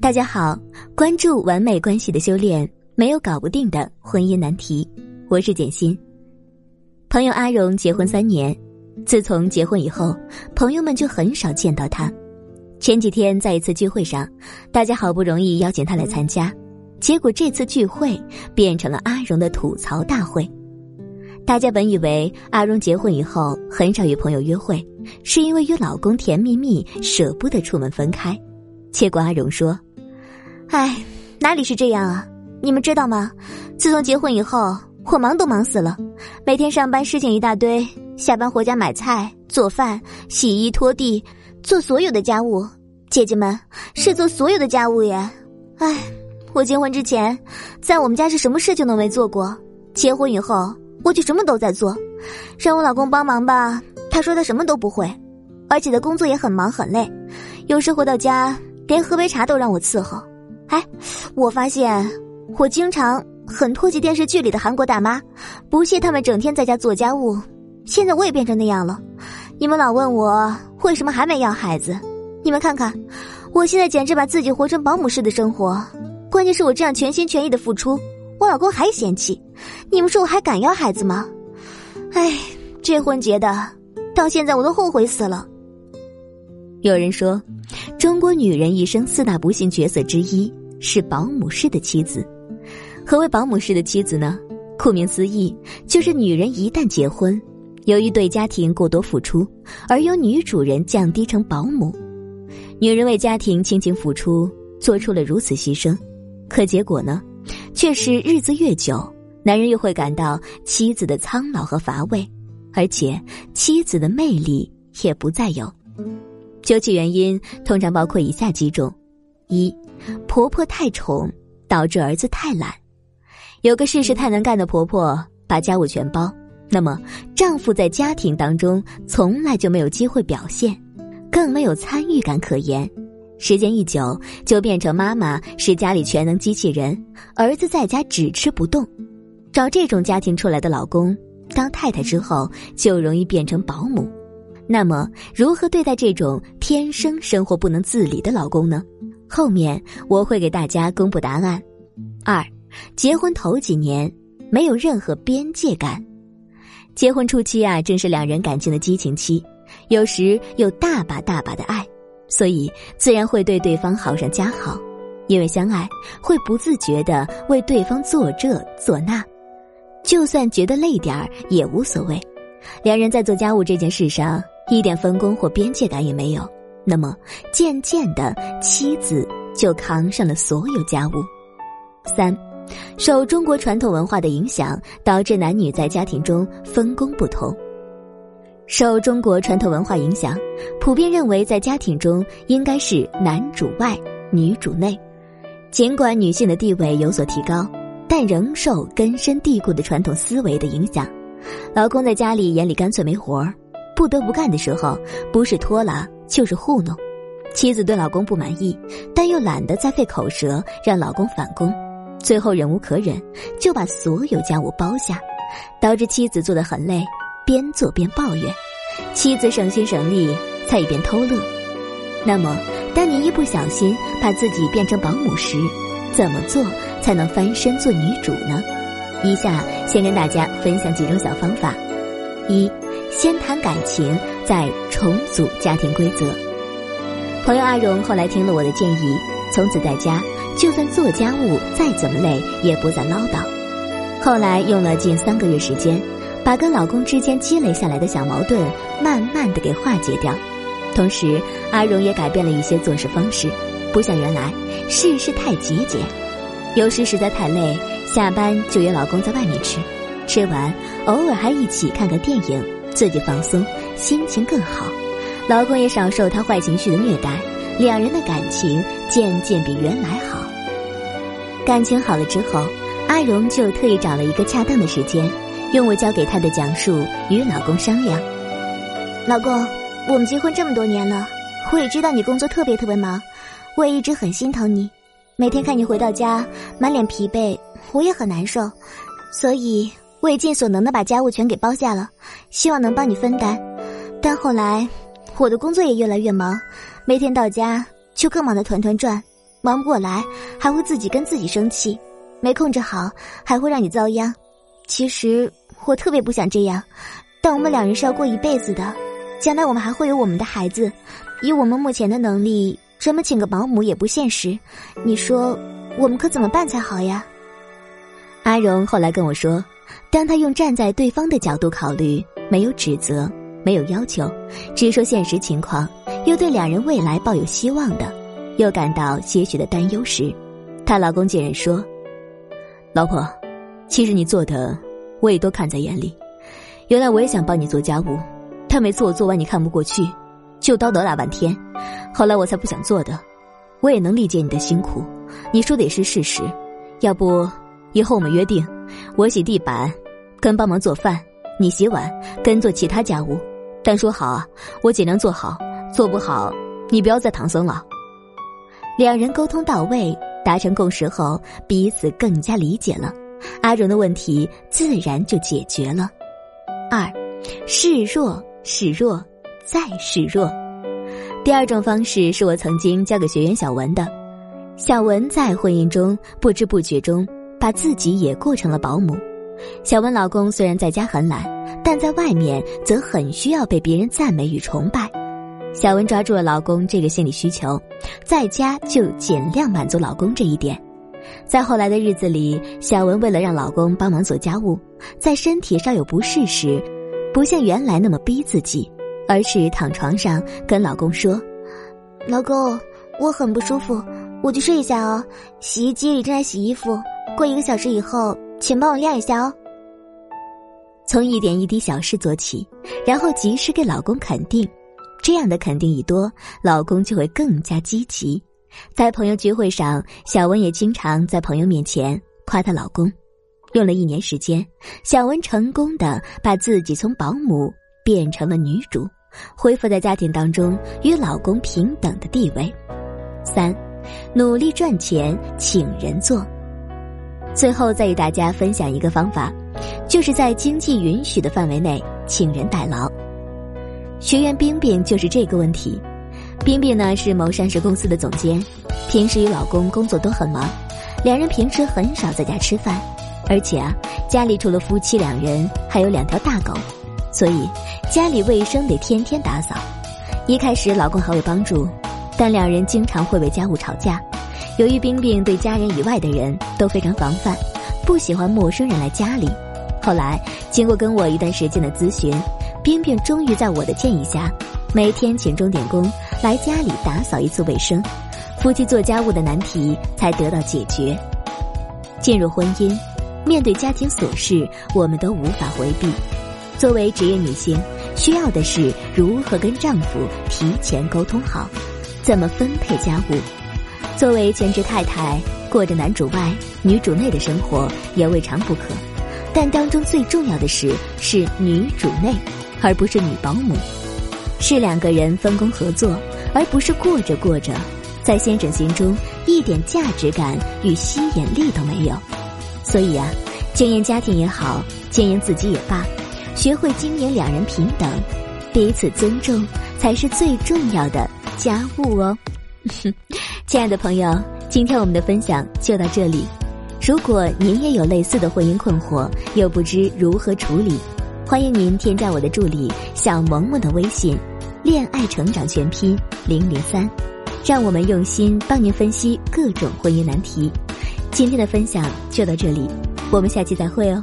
大家好，关注完美关系的修炼，没有搞不定的婚姻难题。我是简心。朋友阿荣结婚三年，自从结婚以后，朋友们就很少见到他。前几天在一次聚会上，大家好不容易邀请他来参加，结果这次聚会变成了阿荣的吐槽大会。大家本以为阿荣结婚以后很少与朋友约会，是因为与老公甜蜜蜜，舍不得出门分开。结果阿荣说：“哎，哪里是这样啊？你们知道吗？自从结婚以后，我忙都忙死了，每天上班事情一大堆，下班回家买菜、做饭、洗衣、拖地，做所有的家务。姐姐们是做所有的家务呀。哎，我结婚之前，在我们家是什么事情都没做过，结婚以后。”我就什么都在做，让我老公帮忙吧，他说他什么都不会，而且他工作也很忙很累，有时回到家连喝杯茶都让我伺候。哎，我发现我经常很唾弃电视剧里的韩国大妈，不屑他们整天在家做家务。现在我也变成那样了，你们老问我为什么还没要孩子，你们看看，我现在简直把自己活成保姆式的生活，关键是我这样全心全意的付出。我老公还嫌弃，你们说我还敢要孩子吗？哎，这婚结的，到现在我都后悔死了。有人说，中国女人一生四大不幸角色之一是保姆式的妻子。何为保姆式的妻子呢？顾名思义，就是女人一旦结婚，由于对家庭过多付出，而由女主人降低成保姆。女人为家庭倾情付出，做出了如此牺牲，可结果呢？却是日子越久，男人越会感到妻子的苍老和乏味，而且妻子的魅力也不再有。究其原因，通常包括以下几种：一，婆婆太宠，导致儿子太懒。有个事事太能干的婆婆，把家务全包，那么丈夫在家庭当中从来就没有机会表现，更没有参与感可言。时间一久，就变成妈妈是家里全能机器人，儿子在家只吃不动。找这种家庭出来的老公当太太之后，就容易变成保姆。那么，如何对待这种天生生活不能自理的老公呢？后面我会给大家公布答案。二，结婚头几年没有任何边界感，结婚初期啊，正是两人感情的激情期，有时有大把大把的爱。所以自然会对对方好上加好，因为相爱会不自觉的为对方做这做那，就算觉得累点儿也无所谓。两人在做家务这件事上一点分工或边界感也没有，那么渐渐的妻子就扛上了所有家务。三，受中国传统文化的影响，导致男女在家庭中分工不同。受中国传统文化影响，普遍认为在家庭中应该是男主外，女主内。尽管女性的地位有所提高，但仍受根深蒂固的传统思维的影响。老公在家里眼里干脆没活儿，不得不干的时候，不是拖拉就是糊弄。妻子对老公不满意，但又懒得再费口舌让老公返工，最后忍无可忍，就把所有家务包下，导致妻子做得很累。边做边抱怨，妻子省心省力，在一边偷乐。那么，当你一不小心把自己变成保姆时，怎么做才能翻身做女主呢？以下先跟大家分享几种小方法：一，先谈感情，再重组家庭规则。朋友阿荣后来听了我的建议，从此在家就算做家务再怎么累，也不再唠叨。后来用了近三个月时间。把跟老公之间积累下来的小矛盾慢慢的给化解掉，同时阿荣也改变了一些做事方式，不像原来事事太节俭，有时实在太累，下班就约老公在外面吃，吃完偶尔还一起看个电影，自己放松，心情更好，老公也少受他坏情绪的虐待，两人的感情渐渐比原来好。感情好了之后，阿荣就特意找了一个恰当的时间。用我教给他的讲述与老公商量。老公，我们结婚这么多年了，我也知道你工作特别特别忙，我也一直很心疼你。每天看你回到家满脸疲惫，我也很难受，所以我也尽所能的把家务全给包下了，希望能帮你分担。但后来我的工作也越来越忙，每天到家就更忙得团团转，忙不过来，还会自己跟自己生气，没控制好还会让你遭殃。其实我特别不想这样，但我们两人是要过一辈子的，将来我们还会有我们的孩子。以我们目前的能力，专门请个保姆也不现实。你说我们可怎么办才好呀？阿荣后来跟我说，当他用站在对方的角度考虑，没有指责，没有要求，只说现实情况，又对两人未来抱有希望的。又感到些许的担忧时，她老公竟然说：“老婆，其实你做的我也都看在眼里。原来我也想帮你做家务，但每次我做完你看不过去，就叨叨大半天。后来我才不想做的。我也能理解你的辛苦，你说的也是事实。要不以后我们约定，我洗地板，跟帮忙做饭；你洗碗，跟做其他家务。但说好啊，我尽量做好，做不好你不要再唐僧了。”两人沟通到位，达成共识后，彼此更加理解了，阿荣的问题自然就解决了。二，示弱，示弱，再示弱。第二种方式是我曾经教给学员小文的。小文在婚姻中不知不觉中把自己也过成了保姆。小文老公虽然在家很懒，但在外面则很需要被别人赞美与崇拜。小文抓住了老公这个心理需求，在家就尽量满足老公这一点。在后来的日子里，小文为了让老公帮忙做家务，在身体稍有不适时，不像原来那么逼自己，而是躺床上跟老公说：“老公，我很不舒服，我去睡一下哦。洗衣机里正在洗衣服，过一个小时以后，请帮我晾一下哦。”从一点一滴小事做起，然后及时给老公肯定。这样的肯定一多，老公就会更加积极。在朋友聚会上，小文也经常在朋友面前夸她老公。用了一年时间，小文成功的把自己从保姆变成了女主，恢复在家庭当中与老公平等的地位。三，努力赚钱，请人做。最后再与大家分享一个方法，就是在经济允许的范围内请人代劳。学员冰冰就是这个问题。冰冰呢是某上市公司的总监，平时与老公工作都很忙，两人平时很少在家吃饭，而且啊家里除了夫妻两人，还有两条大狗，所以家里卫生得天天打扫。一开始老公还会帮助，但两人经常会为家务吵架。由于冰冰对家人以外的人都非常防范，不喜欢陌生人来家里。后来经过跟我一段时间的咨询。冰冰终于在我的建议下，每天请钟点工来家里打扫一次卫生，夫妻做家务的难题才得到解决。进入婚姻，面对家庭琐事，我们都无法回避。作为职业女性，需要的是如何跟丈夫提前沟通好，怎么分配家务。作为全职太太，过着男主外女主内的生活也未尝不可，但当中最重要的是是女主内。而不是女保姆，是两个人分工合作，而不是过着过着，在先生心中一点价值感与吸引力都没有。所以啊，经营家庭也好，经营自己也罢，学会经营两人平等、彼此尊重，才是最重要的家务哦。亲爱的朋友，今天我们的分享就到这里。如果您也有类似的婚姻困惑，又不知如何处理。欢迎您添加我的助理小萌萌的微信，恋爱成长全拼零零三，让我们用心帮您分析各种婚姻难题。今天的分享就到这里，我们下期再会哦。